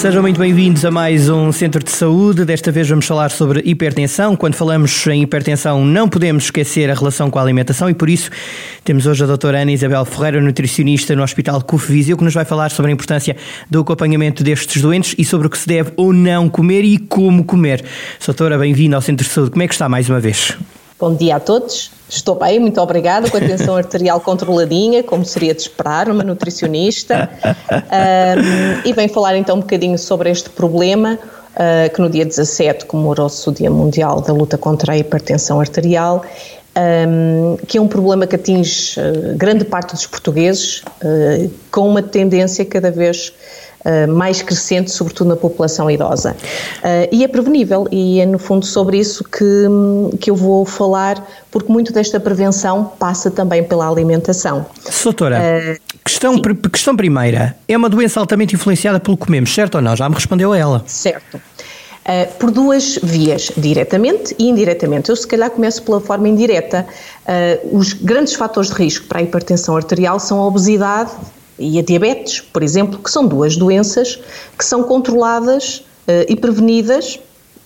Sejam muito bem-vindos a mais um Centro de Saúde. Desta vez vamos falar sobre hipertensão. Quando falamos em hipertensão, não podemos esquecer a relação com a alimentação e por isso temos hoje a doutora Ana Isabel Ferreira, nutricionista no Hospital CUF Viseu, que nos vai falar sobre a importância do acompanhamento destes doentes e sobre o que se deve ou não comer e como comer. Doutora, bem-vinda ao Centro de Saúde. Como é que está mais uma vez? Bom dia a todos. Estou bem, muito obrigada, com a tensão arterial controladinha, como seria de esperar, uma nutricionista. Um, e venho falar então um bocadinho sobre este problema, uh, que no dia 17 comemorou-se o Dia Mundial da Luta contra a Hipertensão Arterial, um, que é um problema que atinge uh, grande parte dos portugueses, uh, com uma tendência cada vez mais crescente, sobretudo na população idosa. Uh, e é prevenível, e é no fundo sobre isso que, que eu vou falar, porque muito desta prevenção passa também pela alimentação. Doutora, uh, questão, questão primeira: é uma doença altamente influenciada pelo que comemos, certo ou não? Já me respondeu a ela. Certo. Uh, por duas vias, diretamente e indiretamente. Eu, se calhar, começo pela forma indireta. Uh, os grandes fatores de risco para a hipertensão arterial são a obesidade e a diabetes, por exemplo, que são duas doenças que são controladas uh, e prevenidas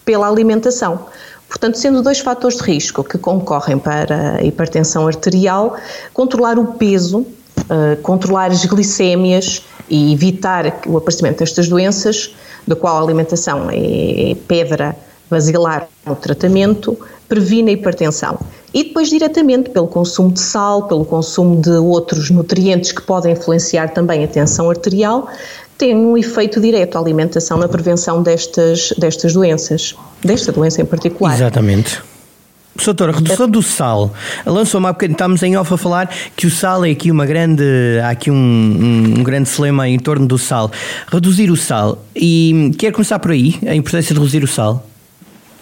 pela alimentação. Portanto, sendo dois fatores de risco que concorrem para a hipertensão arterial, controlar o peso, uh, controlar as glicémias e evitar o aparecimento destas doenças, da qual a alimentação é pedra basilar no tratamento, previne a hipertensão. E depois, diretamente, pelo consumo de sal, pelo consumo de outros nutrientes que podem influenciar também a tensão arterial, tem um efeito direto à alimentação na prevenção destas, destas doenças, desta doença em particular. Exatamente. Doutora, redução do sal. Lançou-me há bocadinho, estamos em off a falar que o sal é aqui uma grande. Há aqui um, um, grande dilema em torno do sal. Reduzir o sal. E quer começar por aí, a importância de reduzir o sal?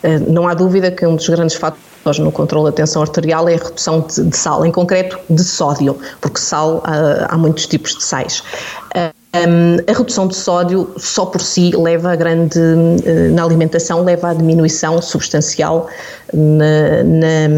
Eh, não há dúvida que um dos grandes fatores no controle da tensão arterial é a redução de, sal, em concreto de sódio, porque sal ah, há muitos tipos de sais. Um, a redução de sódio só por si leva a grande, eh, na alimentação, leva à diminuição substancial na, na,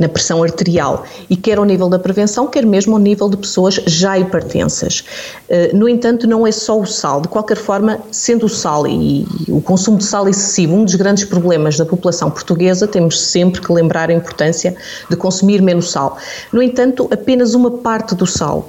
na, pressão arterial e quer ao nível da prevenção, quer mesmo ao nível de pessoas já hipertensas. Uh, no entanto, não é só o sal, de qualquer forma, sendo o sal e, e o consumo de sal excessivo um dos grandes problemas da população portuguesa, temos sempre que lembrar a importância de consumir menos sal. No entanto, apenas uma parte do sal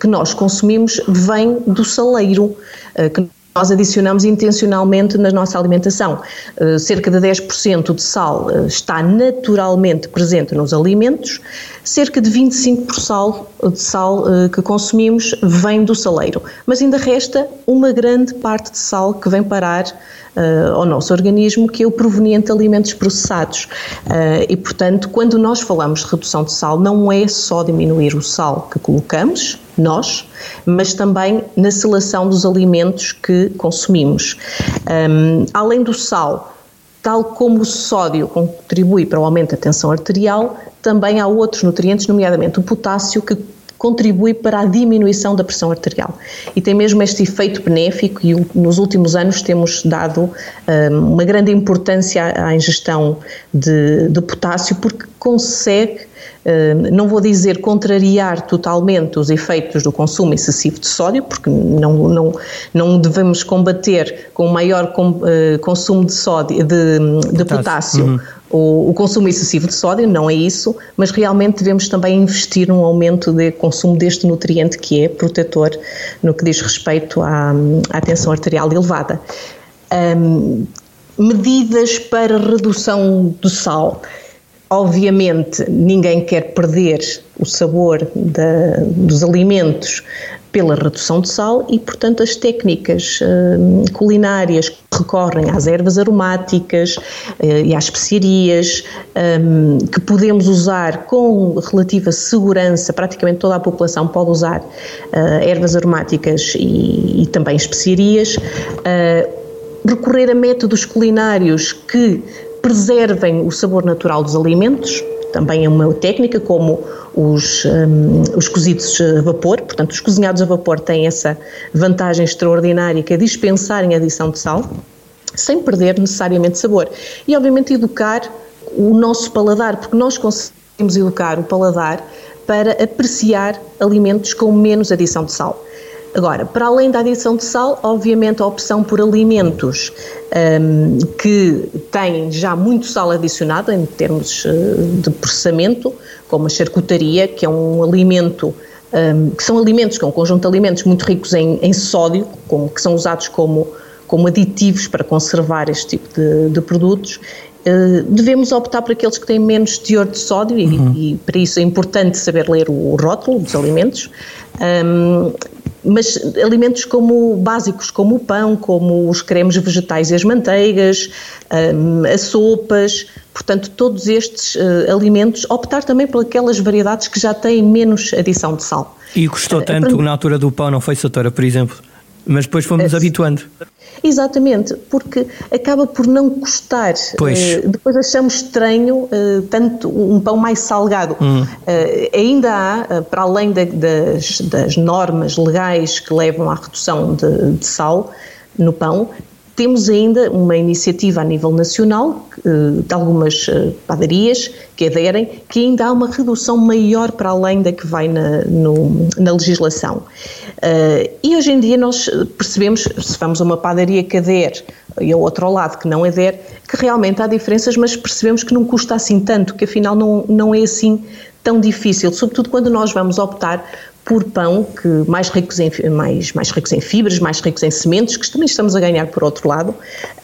que nós consumimos vem do saleiro, eh, que nós adicionamos intencionalmente na nossa alimentação. Uh, cerca de 10% de sal está naturalmente presente nos alimentos, cerca de 25% de sal uh, que consumimos vem do saleiro, mas ainda resta uma grande parte de sal que vem parar ao nosso organismo, que é o proveniente de alimentos processados. e, portanto, quando nós falamos de redução de sal, não é só diminuir o sal que colocamos, nós, mas também na seleção dos alimentos que consumimos. Um, além do sal, tal como o sódio contribui para o aumento da tensão arterial, também há outros nutrientes, nomeadamente o potássio, que contribui para a diminuição da pressão arterial. E tem mesmo este efeito benéfico e nos últimos anos temos dado um, uma grande importância à ingestão de, de potássio porque consegue não vou dizer contrariar totalmente os efeitos do consumo excessivo de sódio, porque não, não, não devemos combater com o maior eh, consumo de sódio, de, de potássio. Uhum. O, o, consumo excessivo de sódio, não é isso, mas realmente devemos também investir num aumento de consumo deste nutriente que é protetor no que diz respeito à, à tensão arterial elevada. Um, medidas para redução do sal. Obviamente, ninguém quer perder o sabor da, dos alimentos pela redução de sal e, portanto, as técnicas uh, culinárias recorrem às ervas aromáticas uh, e às especiarias um, que podemos usar com relativa segurança, praticamente toda a população pode usar uh, ervas aromáticas e, e também especiarias. recorrer a métodos culinários que preservem o sabor natural dos alimentos, também é uma técnica, como os, um, os cozidos a vapor, portanto, os cozinhados a vapor têm essa vantagem extraordinária que é dispensarem a adição de sal, sem perder necessariamente sabor. E, obviamente, educar o nosso paladar, porque nós conseguimos educar o paladar para apreciar alimentos com menos adição de sal. Agora, para além da adição de sal, obviamente a opção por alimentos um, que têm já muito sal adicionado em termos uh, de processamento, como a charcutaria, que é um alimento um, que são alimentos, que é um conjunto de alimentos muito ricos em, em sódio, como, que são usados como, como aditivos para conservar este tipo de, de produtos, Uh, devemos optar por aqueles que têm menos teor de sódio uhum. e, e, para isso é importante saber ler o rótulo dos alimentos. Um, mas alimentos como básicos, como o pão, como os cremes vegetais e as manteigas, um, as sopas, portanto, todos estes uh, alimentos, optar também por aquelas variedades que já têm menos adição de sal. E gostou tanto uh, na altura do pão, não foi, Soutora, por exemplo? Mas depois fomos uh, habituando. Exatamente, porque acaba por não custar. Pois. Uh, depois achamos estranho uh, tanto um pão mais salgado. Hum. Uh, ainda há, para além de, das, das, normas legais que levam à redução de, de sal no pão, temos ainda uma iniciativa a nível nacional de algumas padarias que aderem, que ainda há uma redução maior para além da que vai na, no, na legislação. Uh, e hoje em dia nós percebemos, se vamos a uma padaria que adere e ao outro lado que não adere, que realmente há diferenças, mas percebemos que não custa assim tanto, que afinal não, não é assim tão difícil, sobretudo quando nós vamos optar por pão que mais ricos em mais mais ricos em fibras, mais ricos em sementes, que também estamos a ganhar por outro lado,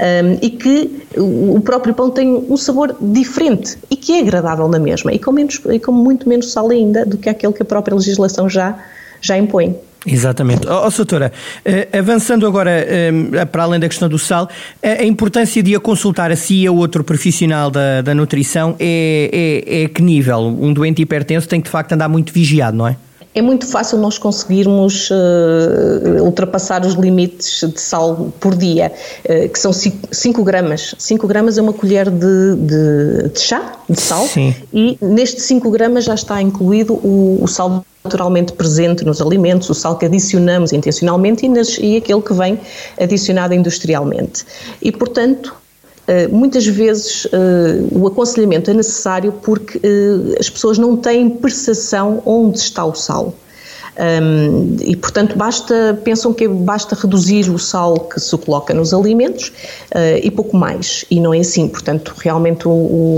um, e que o próprio pão tem um sabor diferente e que é agradável na mesma e com menos e com muito menos sal ainda do que aquele que a própria legislação já já impõe. Exatamente. Ó, oh, doutora, uh, avançando agora uh, para além da questão do sal, a, a, importância de a consultar a si a outro profissional da, da nutrição é, é, é que nível? Um doente hipertenso tem que de facto andar muito vigiado, não é? É muito fácil nós conseguirmos uh, ultrapassar os limites de sal por dia, uh, que são 5 gramas. 5 gramas é uma colher de, de, de chá de sal Sim. e nestes 5 gramas já está incluído o, o, sal naturalmente presente nos alimentos, o sal que adicionamos intencionalmente e, nas, e aquele que vem adicionado industrialmente. E, portanto, muitas vezes uh, o aconselhamento é necessário porque uh, as pessoas não têm percepção onde está o sal. Um, e, portanto, basta, pensam que basta reduzir o sal que se coloca nos alimentos e pouco mais. E não é assim. Portanto, realmente o,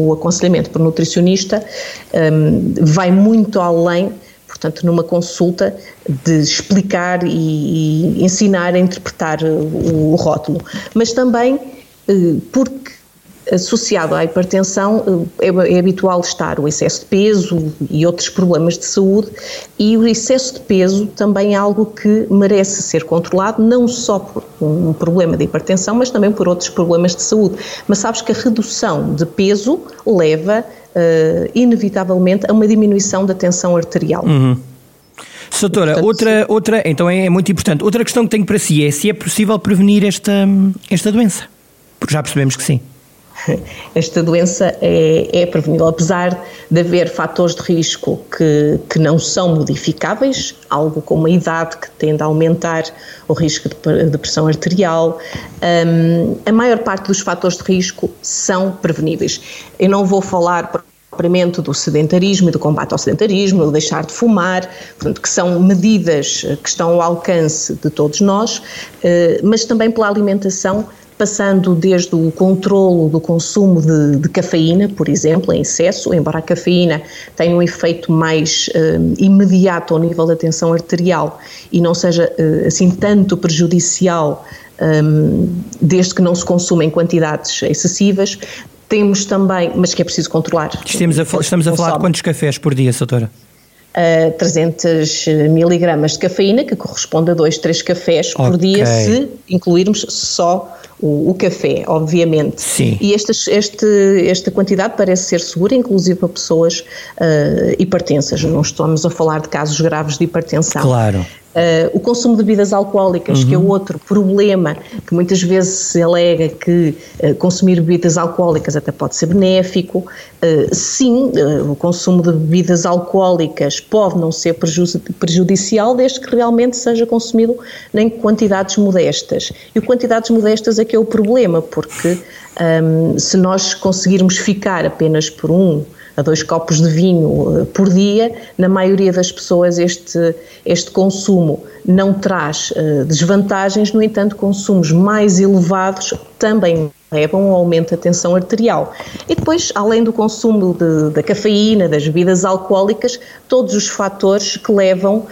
o aconselhamento por nutricionista um, vai muito além portanto, numa consulta de explicar e, e ensinar a interpretar o, o rótulo, mas também eh, porque associado à hipertensão eh, é, é, habitual estar o excesso de peso e outros problemas de saúde e o excesso de peso também é algo que merece ser controlado não só por um problema de hipertensão mas também por outros problemas de saúde mas sabes que a redução de peso leva uh, inevitavelmente a uma diminuição da tensão arterial uhum. Doutora, Portanto, outra, outra, então é muito importante. Outra questão que tenho para si é se é possível prevenir esta, esta doença. Já percebemos que sim. Esta doença é, é prevenível, apesar de haver fatores de risco que, que não são modificáveis, algo como a idade que tende a aumentar o risco de, de pressão arterial. Um, a maior parte dos fatores de risco são preveníveis. Eu não vou falar propriamente do sedentarismo e do combate ao sedentarismo, do deixar de fumar, portanto, que são medidas que estão ao alcance de todos nós, eh, mas também pela alimentação passando desde o controlo do consumo de, de, cafeína, por exemplo, em excesso, embora a cafeína tenha um efeito mais uh, imediato ao nível da tensão arterial e não seja uh, assim tanto prejudicial um, desde que não se consuma em quantidades excessivas, temos também, mas que é preciso controlar. Estamos a, estamos a falar de quantos cafés por dia, doutora? Uh, 300 miligramas de cafeína, que corresponde a 2, 3 cafés okay. por dia, se incluirmos só o, o, café, obviamente. Sim. E esta, este, esta quantidade parece ser segura, inclusive para pessoas uh, hipertensas. Não estamos a falar de casos graves de hipertensão. Claro. Uh, o consumo de bebidas alcoólicas, uhum. que é uhum. outro problema que muitas vezes se alega que uh, consumir bebidas alcoólicas até pode ser benéfico. Uh, sim, o consumo de bebidas alcoólicas pode não ser prejudicial, desde que realmente seja consumido em quantidades modestas. E o quantidades modestas é que é o problema, porque um, se nós conseguirmos ficar apenas por um a dois copos de vinho eh, por dia, na maioria das pessoas este, este consumo não traz uh, desvantagens, no entanto, consumos mais elevados também levam ao aumento da tensão arterial. E depois, além do consumo de, da cafeína, das bebidas alcoólicas, todos os fatores que levam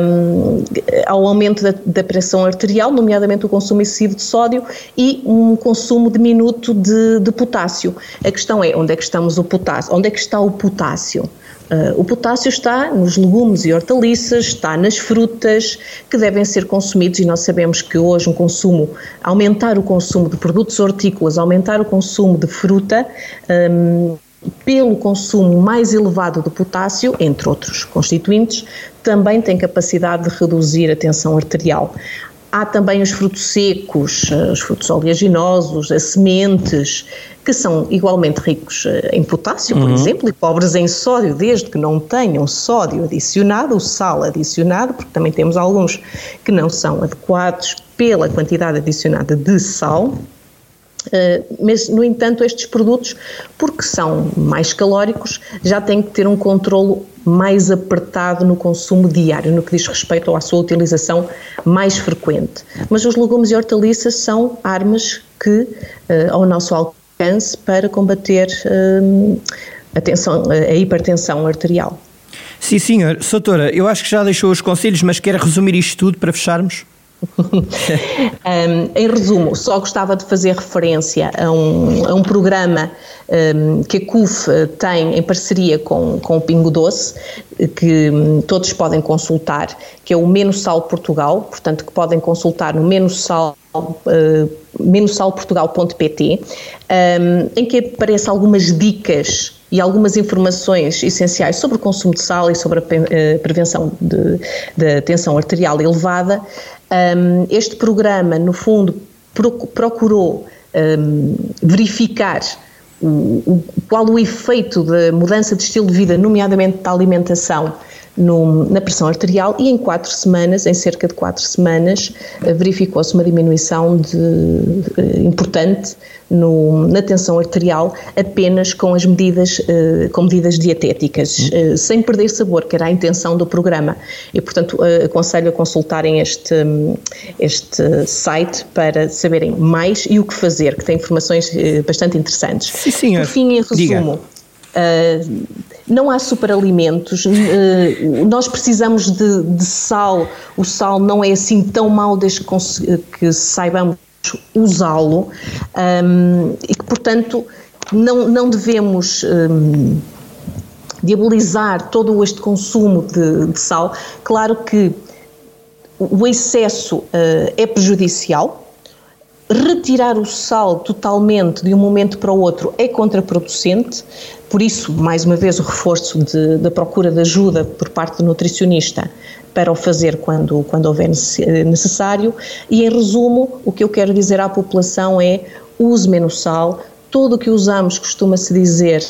um, ao aumento da, da, pressão arterial, nomeadamente o consumo excessivo de sódio e um consumo diminuto de, de potássio. A questão é, onde é que estamos o potássio? Onde é que está o potássio? Uh, o potássio está nos legumes e hortaliças, está nas frutas que devem ser consumidos e nós sabemos que hoje um consumo, aumentar o consumo de produtos hortícolas, aumentar o consumo de fruta, um, pelo consumo mais elevado de potássio, entre outros constituintes, também tem capacidade de reduzir a tensão arterial. Há também os frutos secos, eh, os frutos oleaginosos, as sementes, que são igualmente ricos eh, em potássio, por uhum. exemplo, e pobres em sódio, desde que não tenham sódio adicionado, o sal adicionado, porque também temos alguns que não são adequados pela quantidade adicionada de sal. Uh, mas, no entanto, estes produtos, porque são mais calóricos, já têm que ter um controlo mais apertado no consumo diário, no que diz respeito à sua utilização mais frequente. Mas os legumes e hortaliças são armas que, uh, ao nosso alcance, para combater uh, a, tensão, a hipertensão arterial. Sim, senhor. Soutora, eu acho que já deixou os conselhos, mas quer resumir isto tudo para fecharmos? um, em resumo, só gostava de fazer referência a um, a um programa um, que a CUF eh, tem em parceria com, com o Pingo Doce, que um, todos podem consultar, que é o Menos Sal Portugal, portanto que podem consultar no Menos Sal Uh, menossalportugal.pt, um, em que aparecem algumas dicas e algumas informações essenciais sobre o consumo de sal e sobre a uh, prevenção da tensão arterial elevada, um, este programa, no fundo, procurou um, verificar o, o, qual o efeito da mudança de estilo de vida, nomeadamente da alimentação, no, na pressão arterial e em quatro semanas, em cerca de quatro semanas, eh, verificou-se uma diminuição de, de, importante no, na tensão arterial apenas com as medidas, uh, com medidas dietéticas, uh, sem perder sabor, que era a intenção do programa. E, portanto, uh, aconselho a consultarem este, este site para saberem mais e o que fazer, que tem informações bastante interessantes. Sim, senhor. Por fim, em resumo, não há superalimentos, nós precisamos de, de, sal, o sal não é assim tão mau desde que, que saibamos usá-lo um, e que, portanto, não, não devemos um, diabolizar todo este consumo de, de, sal. Claro que o excesso uh, é prejudicial. Retirar o sal totalmente de um momento para o outro é contraproducente, por isso, mais uma vez, o reforço da procura de ajuda por parte do nutricionista para o fazer quando, quando houver necessário. E, em resumo, o que eu quero dizer à população é use menos sal, tudo o que usamos costuma-se dizer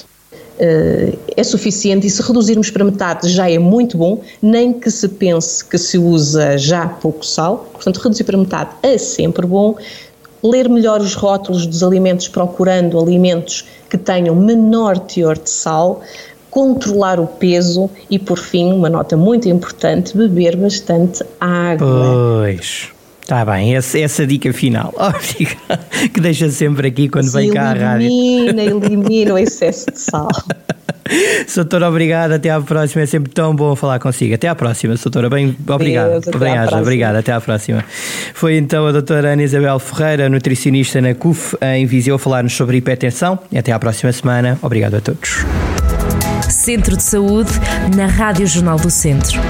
uh, é suficiente. E se reduzirmos para metade já é muito bom, nem que se pense que se usa já pouco sal, portanto reduzir para metade é sempre bom. Ler melhor os rótulos dos alimentos procurando alimentos que tenham menor teor de sal, controlar o peso e, por fim, uma nota muito importante, beber bastante água. Pois. Está bem, essa, essa dica final, que deixa sempre aqui quando vem cá à rádio. Elimina, elimina o excesso de sal. Soutor, obrigado, até à próxima. É sempre tão bom falar consigo. Até à próxima, Soutora. Bem, obrigado. Deus, bem haja, obrigado. Até à próxima. Foi então a doutora Ana Isabel Ferreira, nutricionista na CUF, em Viseu, falar-nos sobre hipertensão. Até à próxima semana. Obrigado a todos. Centro de Saúde, na Rádio Jornal do Centro.